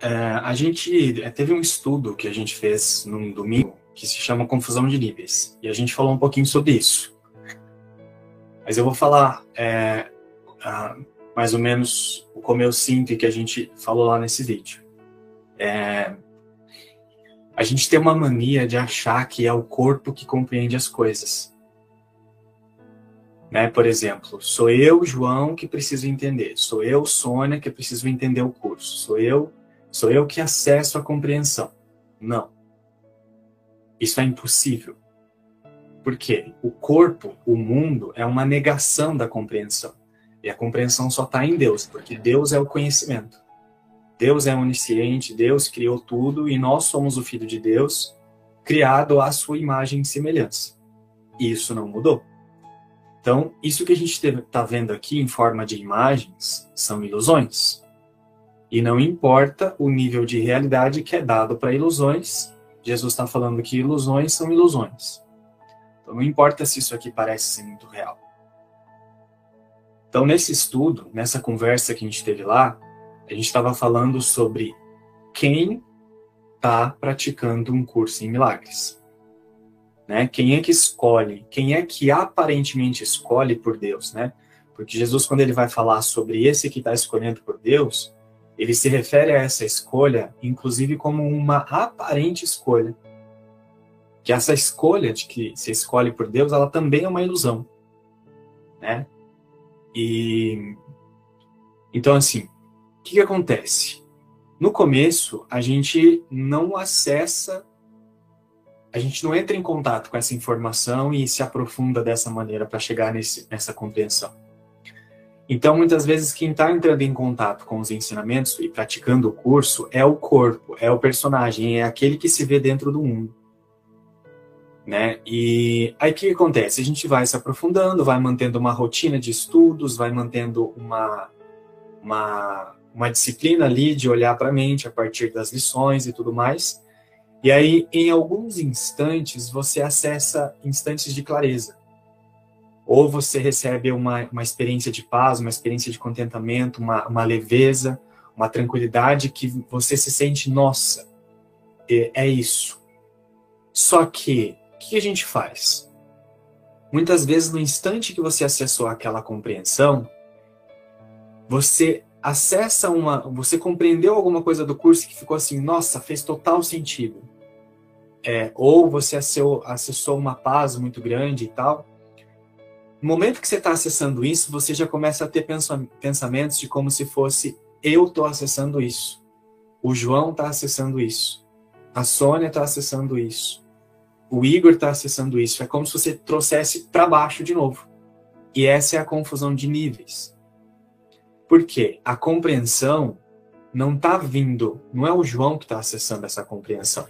é, a gente é, teve um estudo que a gente fez num domingo que se chama Confusão de Níveis. E a gente falou um pouquinho sobre isso. Mas eu vou falar é, mais ou menos como eu sinto que a gente falou lá nesse vídeo. É, a gente tem uma mania de achar que é o corpo que compreende as coisas. Né? Por exemplo, sou eu, João, que preciso entender. Sou eu, Sônia, que preciso entender o curso. Sou eu, sou eu que acesso a compreensão. Não. Isso é impossível. Porque o corpo, o mundo, é uma negação da compreensão. E a compreensão só está em Deus, porque Deus é o conhecimento. Deus é onisciente, Deus criou tudo e nós somos o Filho de Deus, criado à sua imagem e semelhança. E isso não mudou. Então, isso que a gente está vendo aqui em forma de imagens são ilusões. E não importa o nível de realidade que é dado para ilusões, Jesus está falando que ilusões são ilusões. Então, não importa se isso aqui parece ser muito real. Então, nesse estudo, nessa conversa que a gente teve lá, a gente estava falando sobre quem está praticando um curso em milagres. Né? Quem é que escolhe? Quem é que aparentemente escolhe por Deus, né? Porque Jesus, quando ele vai falar sobre esse que está escolhendo por Deus, ele se refere a essa escolha, inclusive, como uma aparente escolha. Que essa escolha de que se escolhe por Deus, ela também é uma ilusão, né? E então assim, o que, que acontece? No começo, a gente não acessa, a gente não entra em contato com essa informação e se aprofunda dessa maneira para chegar nesse, nessa compreensão. Então, muitas vezes, quem está entrando em contato com os ensinamentos e praticando o curso é o corpo, é o personagem, é aquele que se vê dentro do mundo. Né? E aí o que acontece? A gente vai se aprofundando, vai mantendo uma rotina de estudos, vai mantendo uma, uma, uma disciplina ali de olhar para a mente a partir das lições e tudo mais. E aí, em alguns instantes, você acessa instantes de clareza ou você recebe uma, uma experiência de paz, uma experiência de contentamento, uma, uma leveza, uma tranquilidade que você se sente, nossa, é, é isso. Só que, o que a gente faz? Muitas vezes, no instante que você acessou aquela compreensão, você acessa uma. Você compreendeu alguma coisa do curso que ficou assim, nossa, fez total sentido. É, ou você acessou, acessou uma paz muito grande e tal, no momento que você está acessando isso, você já começa a ter pensamentos de como se fosse eu estou acessando isso. O João está acessando isso. A Sônia está acessando isso. O Igor está acessando isso. É como se você trouxesse para baixo de novo. E essa é a confusão de níveis. Por quê? A compreensão não está vindo, não é o João que está acessando essa compreensão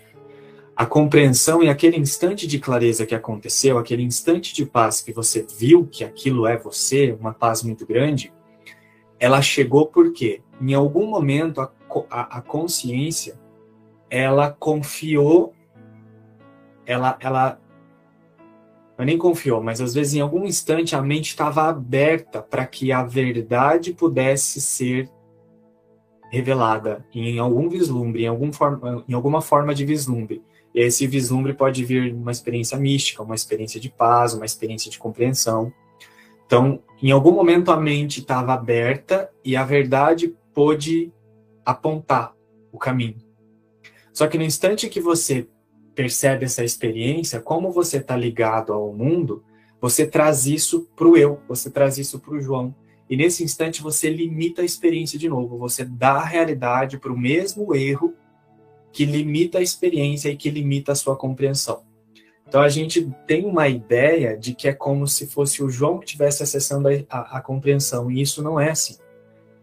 a compreensão e aquele instante de clareza que aconteceu, aquele instante de paz que você viu que aquilo é você, uma paz muito grande, ela chegou porque em algum momento a, a, a consciência ela confiou, ela, ela não nem confiou, mas às vezes em algum instante a mente estava aberta para que a verdade pudesse ser revelada em algum vislumbre, em, algum forma, em alguma forma de vislumbre. Esse vislumbre pode vir uma experiência mística, uma experiência de paz, uma experiência de compreensão. Então, em algum momento a mente estava aberta e a verdade pôde apontar o caminho. Só que no instante que você percebe essa experiência, como você está ligado ao mundo, você traz isso para o eu, você traz isso para o João. E nesse instante você limita a experiência de novo, você dá a realidade para o mesmo erro que limita a experiência e que limita a sua compreensão. Então a gente tem uma ideia de que é como se fosse o João que estivesse acessando a, a, a compreensão, e isso não é assim.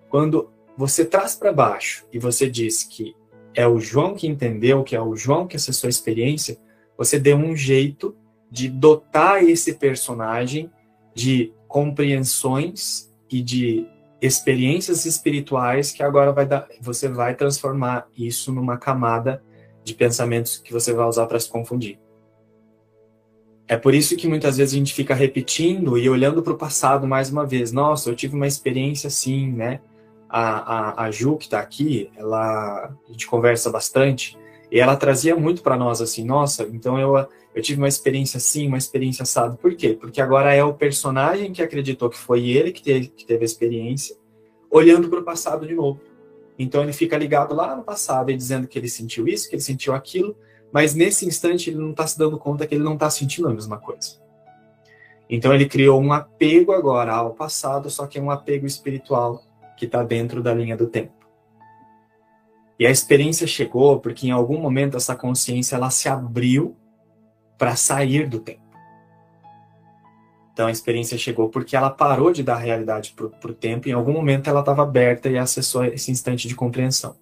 Quando você traz para baixo e você diz que é o João que entendeu, que é o João que acessou a experiência, você deu um jeito de dotar esse personagem de compreensões e de experiências espirituais que agora vai dar, você vai transformar isso numa camada de pensamentos que você vai usar para se confundir. É por isso que muitas vezes a gente fica repetindo e olhando para o passado mais uma vez. Nossa, eu tive uma experiência assim, né? a, a, a Ju, que está aqui, ela, a gente conversa bastante, e ela trazia muito para nós assim, nossa, então eu, eu tive uma experiência assim, uma experiência assada. Por quê? Porque agora é o personagem que acreditou que foi ele que teve, que teve a experiência, olhando para o passado de novo. Então ele fica ligado lá no passado e dizendo que ele sentiu isso, que ele sentiu aquilo, mas nesse instante ele não está se dando conta que ele não está sentindo a mesma coisa. Então ele criou um apego agora ao passado, só que é um apego espiritual que está dentro da linha do tempo. E a experiência chegou porque em algum momento essa consciência ela se abriu para sair do tempo. Então a experiência chegou porque ela parou de dar realidade para o tempo, e em algum momento ela estava aberta e acessou esse instante de compreensão.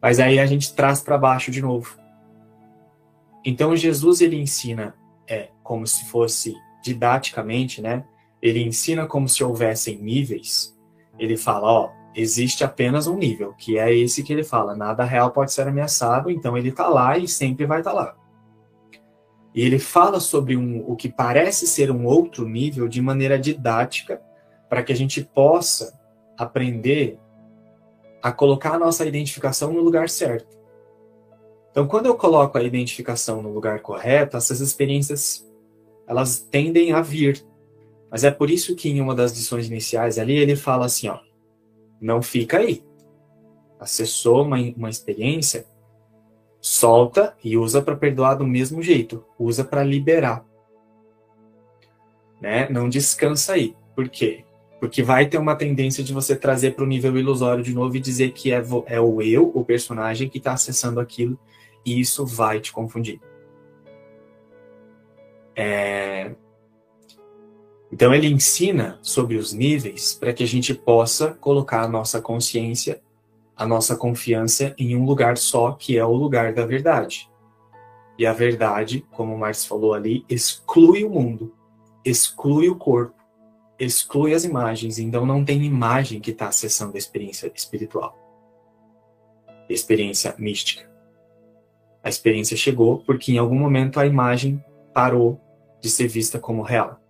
Mas aí a gente traz para baixo de novo. Então Jesus ele ensina é como se fosse didaticamente, né? Ele ensina como se houvessem níveis. Ele fala, ó, existe apenas um nível, que é esse que ele fala, nada real pode ser ameaçado, então ele está lá e sempre vai estar tá lá. E ele fala sobre um, o que parece ser um outro nível de maneira didática, para que a gente possa aprender a colocar a nossa identificação no lugar certo. Então, quando eu coloco a identificação no lugar correto, essas experiências elas tendem a vir. Mas é por isso que em uma das lições iniciais ali ele fala assim, ó, não fica aí. Acessou uma, uma experiência, solta e usa para perdoar do mesmo jeito, usa para liberar. Né? Não descansa aí. Por quê? Porque vai ter uma tendência de você trazer para o nível ilusório de novo e dizer que é, é o eu, o personagem, que está acessando aquilo, e isso vai te confundir. É, então ele ensina sobre os níveis para que a gente possa colocar a nossa consciência, a nossa confiança em um lugar só, que é o lugar da verdade. E a verdade, como o Marx falou ali, exclui o mundo, exclui o corpo, exclui as imagens, então não tem imagem que está acessando a experiência espiritual, experiência mística. A experiência chegou porque em algum momento a imagem parou de ser vista como real.